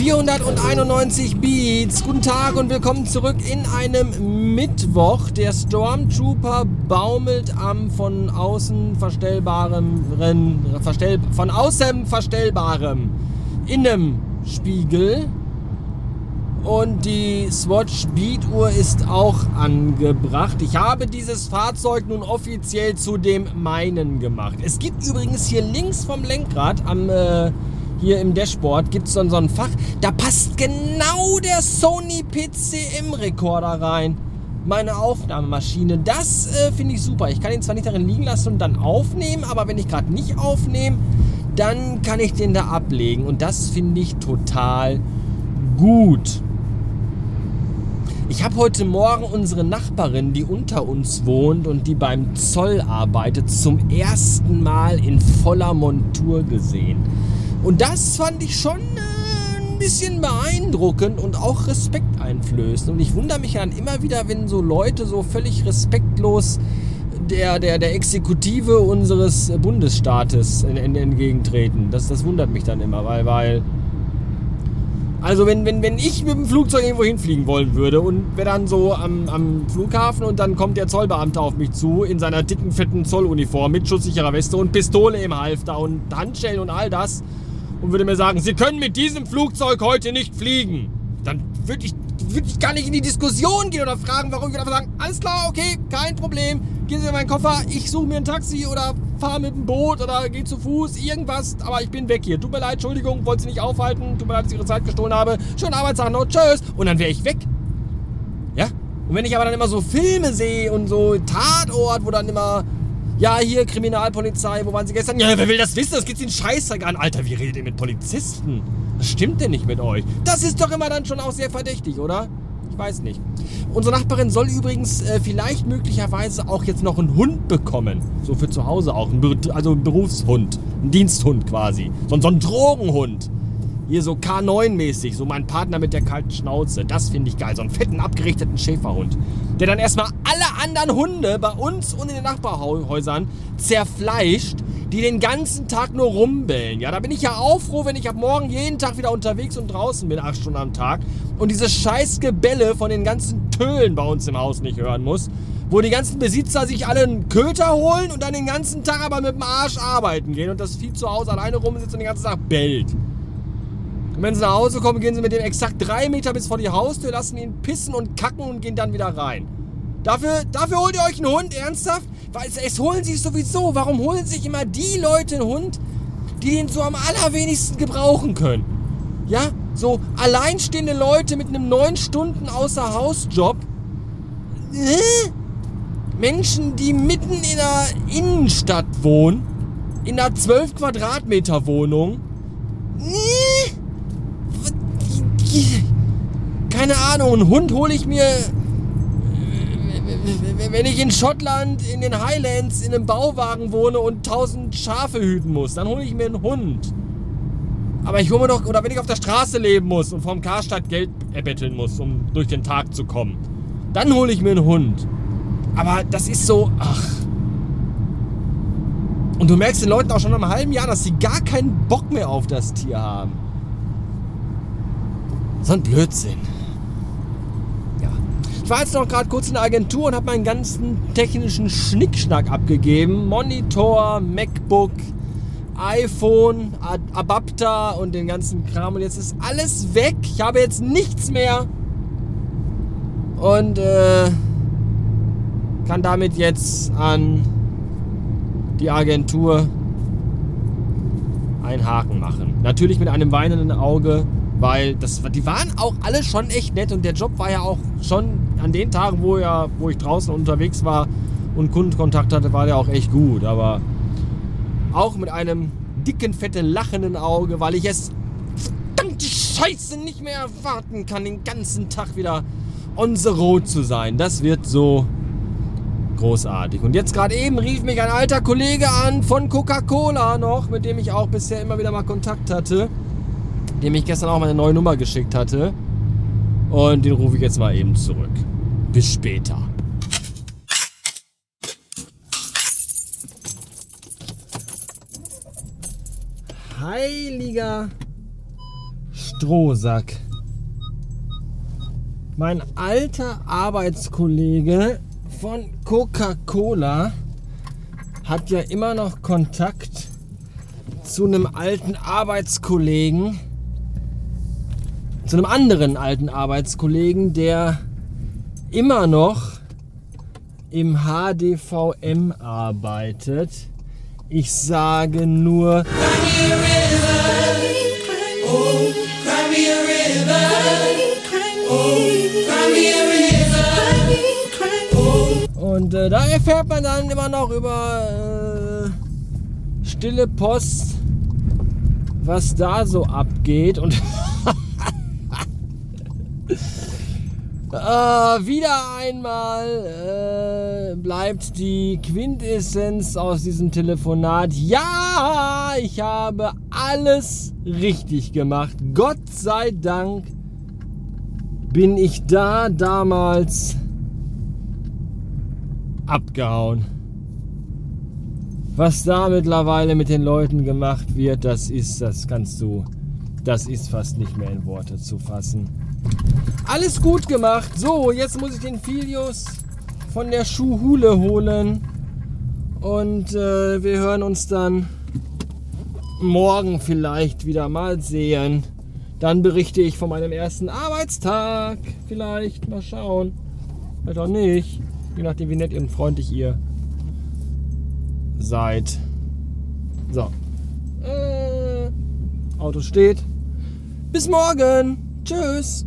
91 Beats. Guten Tag und willkommen zurück in einem Mittwoch. Der Stormtrooper baumelt am von außen verstellbarem, verstell, von außen verstellbarem Innenspiegel. Und die Swatch Beat Uhr ist auch angebracht. Ich habe dieses Fahrzeug nun offiziell zu dem meinen gemacht. Es gibt übrigens hier links vom Lenkrad am äh, hier im Dashboard gibt es dann so ein Fach, da passt genau der Sony PCM-Rekorder rein. Meine Aufnahmemaschine. Das äh, finde ich super. Ich kann ihn zwar nicht darin liegen lassen und dann aufnehmen, aber wenn ich gerade nicht aufnehme, dann kann ich den da ablegen. Und das finde ich total gut. Ich habe heute Morgen unsere Nachbarin, die unter uns wohnt und die beim Zoll arbeitet, zum ersten Mal in voller Montur gesehen. Und das fand ich schon äh, ein bisschen beeindruckend und auch respekteinflößend. Und ich wundere mich dann immer wieder, wenn so Leute so völlig respektlos der, der, der Exekutive unseres Bundesstaates entgegentreten. Das, das wundert mich dann immer, weil, weil also wenn, wenn, wenn ich mit dem Flugzeug irgendwo hinfliegen wollen würde und wäre dann so am, am Flughafen und dann kommt der Zollbeamte auf mich zu in seiner dicken, fetten Zolluniform mit schusssicherer Weste und Pistole im Halfter und Handschellen und all das und würde mir sagen, Sie können mit diesem Flugzeug heute nicht fliegen, dann würde ich, würd ich gar nicht in die Diskussion gehen oder fragen, warum. Ich würde einfach sagen, alles klar, okay, kein Problem, gehen Sie in meinen Koffer, ich suche mir ein Taxi oder fahre mit dem Boot oder gehe zu Fuß, irgendwas, aber ich bin weg hier. Tut mir leid, Entschuldigung, wollte Sie nicht aufhalten, tut mir leid, dass ich Ihre Zeit gestohlen habe. Schönen Arbeitstag noch, tschüss. Und dann wäre ich weg. Ja? Und wenn ich aber dann immer so Filme sehe und so Tatort, wo dann immer ja, hier Kriminalpolizei, wo waren Sie gestern? Ja, wer will das wissen? Das geht Ihnen scheiße an. Alter, wie redet ihr mit Polizisten? Was stimmt denn nicht mit euch? Das ist doch immer dann schon auch sehr verdächtig, oder? Ich weiß nicht. Unsere Nachbarin soll übrigens äh, vielleicht möglicherweise auch jetzt noch einen Hund bekommen. So für zu Hause auch. Ein also ein Berufshund. Ein Diensthund quasi. So, so ein Drogenhund. Hier so K9-mäßig, so mein Partner mit der kalten Schnauze. Das finde ich geil. So einen fetten, abgerichteten Schäferhund. Der dann erstmal alle anderen Hunde bei uns und in den Nachbarhäusern zerfleischt, die den ganzen Tag nur rumbellen. Ja, da bin ich ja auch wenn ich ab morgen jeden Tag wieder unterwegs und draußen bin, acht Stunden am Tag. Und diese scheiß Gebälle von den ganzen Tölen bei uns im Haus nicht hören muss. Wo die ganzen Besitzer sich alle einen Köter holen und dann den ganzen Tag aber mit dem Arsch arbeiten gehen und das Vieh zu Hause alleine rumsitzt und den ganzen Tag bellt. Und wenn sie nach Hause kommen, gehen sie mit dem exakt drei Meter bis vor die Haustür, lassen ihn pissen und kacken und gehen dann wieder rein. Dafür, dafür holt ihr euch einen Hund, ernsthaft? Weil es, es holen sich sowieso. Warum holen sich immer die Leute einen Hund, die den so am allerwenigsten gebrauchen können? Ja, so alleinstehende Leute mit einem neun Stunden außer Hausjob. Menschen, die mitten in der Innenstadt wohnen, in einer 12 Quadratmeter Wohnung. Äh? keine Ahnung, einen Hund hole ich mir, wenn ich in Schottland in den Highlands in einem Bauwagen wohne und tausend Schafe hüten muss, dann hole ich mir einen Hund. Aber ich hole mir doch, oder wenn ich auf der Straße leben muss und vom Karstadt Geld erbetteln muss, um durch den Tag zu kommen, dann hole ich mir einen Hund. Aber das ist so, ach. Und du merkst den Leuten auch schon nach einem halben Jahr, dass sie gar keinen Bock mehr auf das Tier haben. So ein Blödsinn. Ja. Ich war jetzt noch gerade kurz in der Agentur und habe meinen ganzen technischen Schnickschnack abgegeben. Monitor, MacBook, iPhone, Ad Adapter und den ganzen Kram. Und jetzt ist alles weg. Ich habe jetzt nichts mehr. Und äh, kann damit jetzt an die Agentur einen Haken machen. Natürlich mit einem weinenden Auge weil das, die waren auch alle schon echt nett und der Job war ja auch schon an den Tagen, wo, ja, wo ich draußen unterwegs war und Kundenkontakt hatte, war der auch echt gut. Aber auch mit einem dicken, fetten, lachenden Auge, weil ich es verdammte Scheiße nicht mehr erwarten kann, den ganzen Tag wieder on the road zu sein. Das wird so großartig. Und jetzt gerade eben rief mich ein alter Kollege an von Coca-Cola noch, mit dem ich auch bisher immer wieder mal Kontakt hatte dem ich gestern auch meine neue Nummer geschickt hatte. Und den rufe ich jetzt mal eben zurück. Bis später. Heiliger Strohsack. Mein alter Arbeitskollege von Coca-Cola hat ja immer noch Kontakt zu einem alten Arbeitskollegen, zu einem anderen alten Arbeitskollegen, der immer noch im HDVM arbeitet. Ich sage nur. Und äh, da erfährt man dann immer noch über äh, stille Post, was da so abgeht. Und äh, wieder einmal äh, bleibt die Quintessenz aus diesem Telefonat. Ja, ich habe alles richtig gemacht. Gott sei Dank bin ich da damals abgehauen. Was da mittlerweile mit den Leuten gemacht wird, das ist, das kannst du, das ist fast nicht mehr in Worte zu fassen. Alles gut gemacht. So, jetzt muss ich den Filius von der Schuhhule holen. Und äh, wir hören uns dann morgen vielleicht wieder mal sehen. Dann berichte ich von meinem ersten Arbeitstag. Vielleicht. Mal schauen. Vielleicht auch nicht. Je nachdem, wie nett und freundlich ihr seid. So. Äh, Auto steht. Bis morgen. Tschüss.